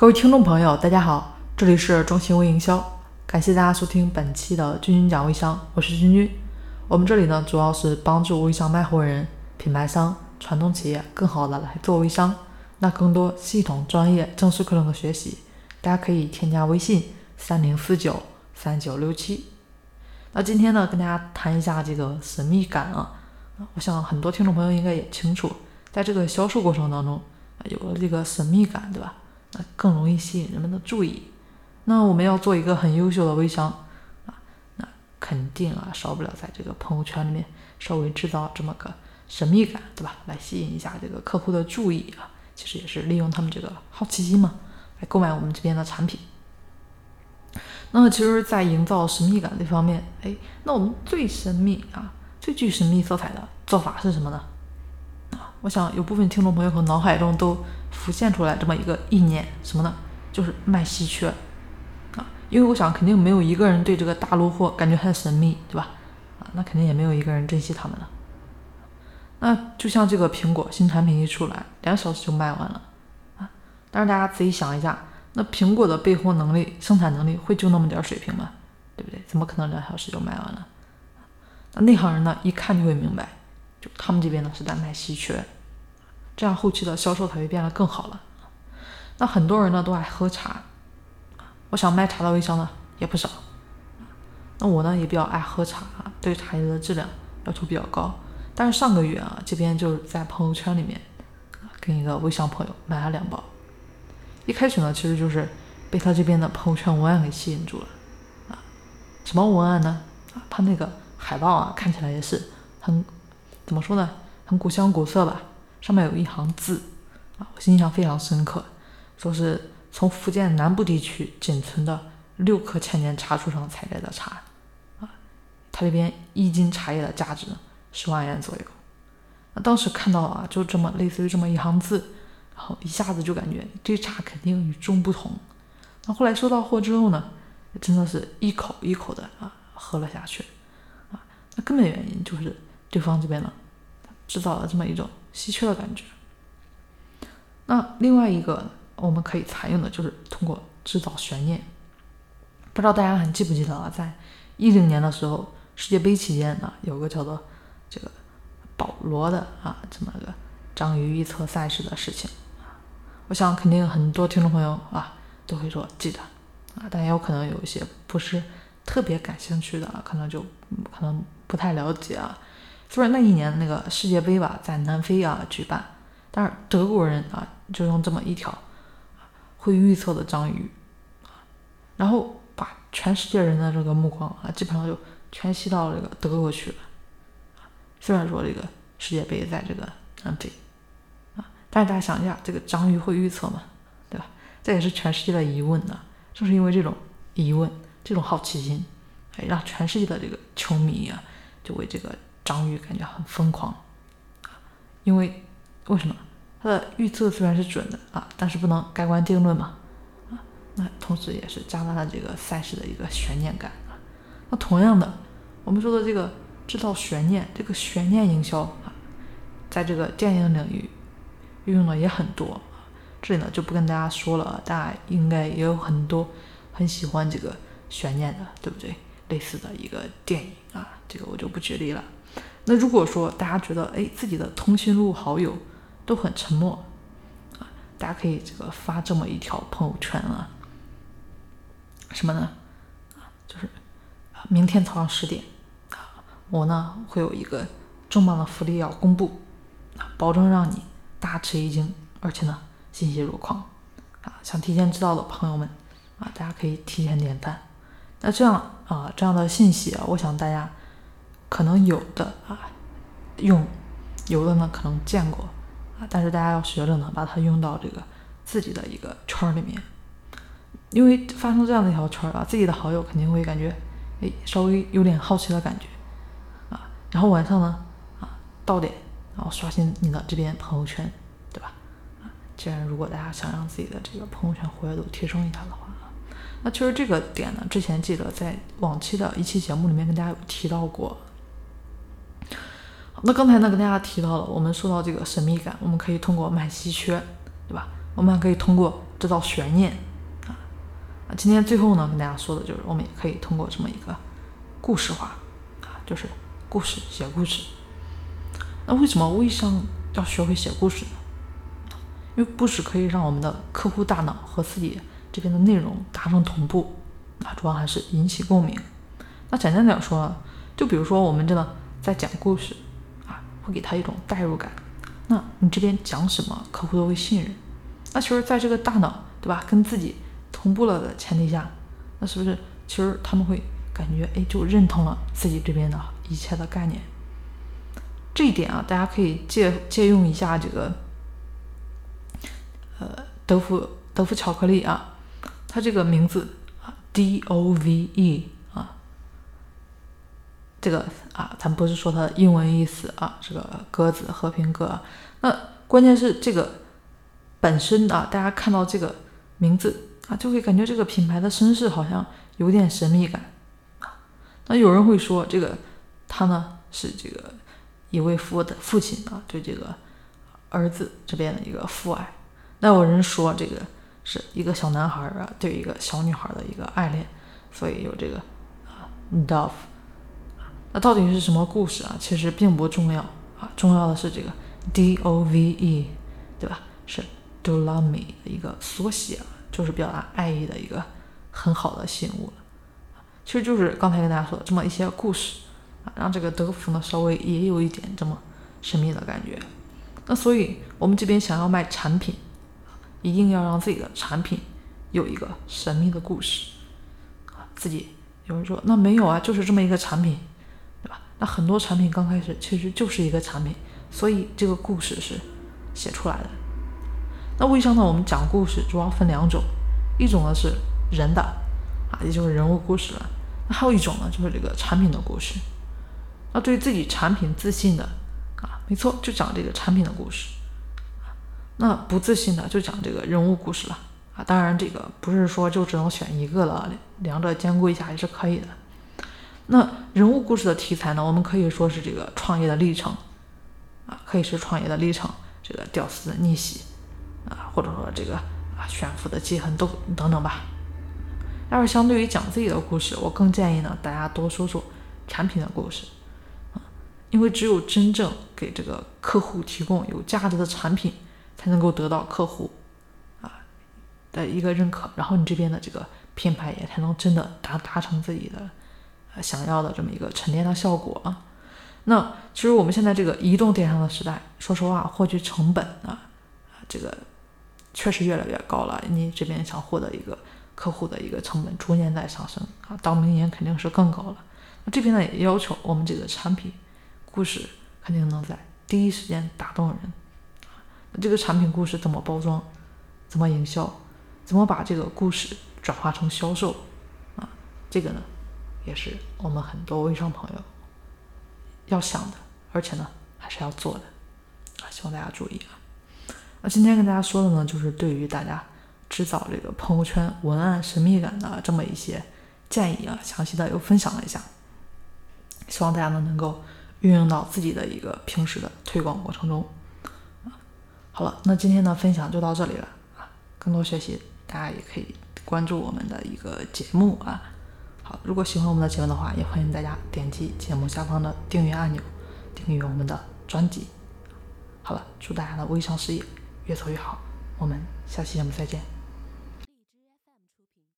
各位听众朋友，大家好，这里是中信微营销，感谢大家收听本期的君君讲微商，我是君君。我们这里呢，主要是帮助微商卖货人、品牌商、传统企业更好的来做微商。那更多系统、专业、正式课程的学习，大家可以添加微信三零四九三九六七。那今天呢，跟大家谈一下这个神秘感啊。我想很多听众朋友应该也清楚，在这个销售过程当中，有了这个神秘感，对吧？那更容易吸引人们的注意。那我们要做一个很优秀的微商啊，那肯定啊，少不了在这个朋友圈里面稍微制造这么个神秘感，对吧？来吸引一下这个客户的注意啊，其实也是利用他们这个好奇心嘛，来购买我们这边的产品。那其实，在营造神秘感这方面，哎，那我们最神秘啊。最具神秘色彩的做法是什么呢？我想有部分听众朋友可能脑海中都浮现出来这么一个意念，什么呢？就是卖稀缺啊，因为我想肯定没有一个人对这个大陆货感觉很神秘，对吧？啊，那肯定也没有一个人珍惜他们了。那就像这个苹果新产品一出来，两小时就卖完了啊。但是大家仔细想一下，那苹果的备货能力、生产能力会就那么点水平吗？对不对？怎么可能两小时就卖完了？那内行人呢，一看就会明白，就他们这边呢是在卖稀缺，这样后期的销售才会变得更好了。那很多人呢都爱喝茶，我想卖茶的微商呢也不少。那我呢也比较爱喝茶，对茶叶的质量要求比较高。但是上个月啊，这边就是在朋友圈里面跟一个微商朋友买了两包。一开始呢，其实就是被他这边的朋友圈文案给吸引住了啊。什么文案呢？啊，他那个。海报啊，看起来也是很怎么说呢，很古香古色吧。上面有一行字啊，我印象非常深刻，说是从福建南部地区仅存的六棵千年茶树上采摘的茶啊，他这边一斤茶叶的价值十万元左右。那当时看到啊，就这么类似于这么一行字，然后一下子就感觉这茶肯定与众不同。那后来收到货之后呢，真的是一口一口的啊喝了下去。啊那根本原因就是对方这边呢，制造了这么一种稀缺的感觉。那另外一个我们可以采用的就是通过制造悬念。不知道大家还记不记得啊，在一零年的时候，世界杯期间呢，有个叫做这个保罗的啊这么个章鱼预测赛事的事情。我想肯定很多听众朋友啊都会说记得啊，但也有可能有一些不是特别感兴趣的，可能就可能。不太了解啊，虽然那一年那个世界杯吧在南非啊举办，但是德国人啊就用这么一条会预测的章鱼，然后把全世界人的这个目光啊基本上就全吸到这个德国去了。虽然说这个世界杯在这个南非啊，但是大家想一下，这个章鱼会预测吗？对吧？这也是全世界的疑问呢。正是因为这种疑问，这种好奇心，哎，让全世界的这个球迷啊。就为这个章鱼感觉很疯狂因为为什么？它的预测虽然是准的啊，但是不能盖棺定论嘛啊，那同时也是加大了这个赛事的一个悬念感啊。那同样的，我们说的这个制造悬念，这个悬念营销啊，在这个电影领域运用的也很多啊这里呢就不跟大家说了，大家应该也有很多很喜欢这个悬念的，对不对？类似的一个电影啊，这个我就不举例了。那如果说大家觉得哎自己的通讯录好友都很沉默啊，大家可以这个发这么一条朋友圈啊，什么呢？啊，就是明天早上十点啊，我呢会有一个重磅的福利要公布啊，保证让你大吃一惊，而且呢欣喜若狂啊！想提前知道的朋友们啊，大家可以提前点赞。那这样啊，这样的信息啊，我想大家可能有的啊用，有的呢可能见过啊，但是大家要学着呢把它用到这个自己的一个圈儿里面，因为发生这样的一条圈儿啊，自己的好友肯定会感觉哎稍微有点好奇的感觉啊，然后晚上呢啊到点然后刷新你的这边朋友圈，对吧？啊，既然如果大家想让自己的这个朋友圈活跃度提升一下的话。那其实这个点呢，之前记得在往期的一期节目里面跟大家有提到过。那刚才呢跟大家提到了，我们说到这个神秘感，我们可以通过卖稀缺，对吧？我们还可以通过制造悬念啊。啊，今天最后呢，跟大家说的就是，我们也可以通过这么一个故事化啊，就是故事写故事。那为什么微商要学会写故事呢？因为故事可以让我们的客户大脑和自己这边的内容达成同步啊，主要还是引起共鸣。那简单点说，就比如说我们真的在讲故事，会给他一种代入感。那你这边讲什么，客户都会信任。那其实，在这个大脑对吧，跟自己同步了的前提下，那是不是其实他们会感觉哎，就认同了自己这边的一切的概念？这一点啊，大家可以借借用一下这个。呃，德芙德芙巧克力啊，它这个名字啊，D O V E 啊，这个啊，咱不是说它的英文意思啊，这个鸽子和平鸽。那关键是这个本身啊，大家看到这个名字啊，就会感觉这个品牌的身世好像有点神秘感啊。那有人会说，这个他呢是这个一位父的父亲啊，对这个儿子这边的一个父爱。那有人说这个是一个小男孩啊对一个小女孩的一个爱恋，所以有这个啊 dove。到底是什么故事啊？其实并不重要啊，重要的是这个 d o v e，对吧？是 do l o m e 的一个缩写，就是表达爱意的一个很好的信物了。其实就是刚才跟大家说的这么一些故事啊，让这个德芙呢稍微也有一点这么神秘的感觉。那所以我们这边想要卖产品。一定要让自己的产品有一个神秘的故事啊！自己有人说那没有啊，就是这么一个产品，那很多产品刚开始其实就是一个产品，所以这个故事是写出来的。那微商呢？我们讲故事主要分两种，一种呢是人的啊，也就是人物故事了。那还有一种呢，就是这个产品的故事。那对自己产品自信的啊，没错，就讲这个产品的故事。那不自信的就讲这个人物故事了啊，当然这个不是说就只能选一个了，两者兼顾一下也是可以的。那人物故事的题材呢，我们可以说是这个创业的历程啊，可以是创业的历程，这个屌丝的逆袭啊，或者说这个啊炫富的记恨都等等吧。要是相对于讲自己的故事，我更建议呢大家多说说产品的故事啊，因为只有真正给这个客户提供有价值的产品。才能够得到客户啊的一个认可，然后你这边的这个品牌也才能真的达达成自己的想要的这么一个沉淀的效果啊。那其实我们现在这个移动电商的时代，说实话，获取成本啊，这个确实越来越高了。你这边想获得一个客户的一个成本逐年在上升啊，到明年肯定是更高了。那这边呢也要求我们这个产品故事肯定能在第一时间打动人。这个产品故事怎么包装，怎么营销，怎么把这个故事转化成销售啊？这个呢，也是我们很多微商朋友要想的，而且呢，还是要做的啊！希望大家注意啊。那今天跟大家说的呢，就是对于大家制造这个朋友圈文案神秘感的这么一些建议啊，详细的又分享了一下，希望大家呢能够运用到自己的一个平时的推广过程中。好了，那今天的分享就到这里了啊！更多学习，大家也可以关注我们的一个节目啊。好，如果喜欢我们的节目的话，也欢迎大家点击节目下方的订阅按钮，订阅我们的专辑。好了，祝大家的微商事业越做越好，我们下期节目再见。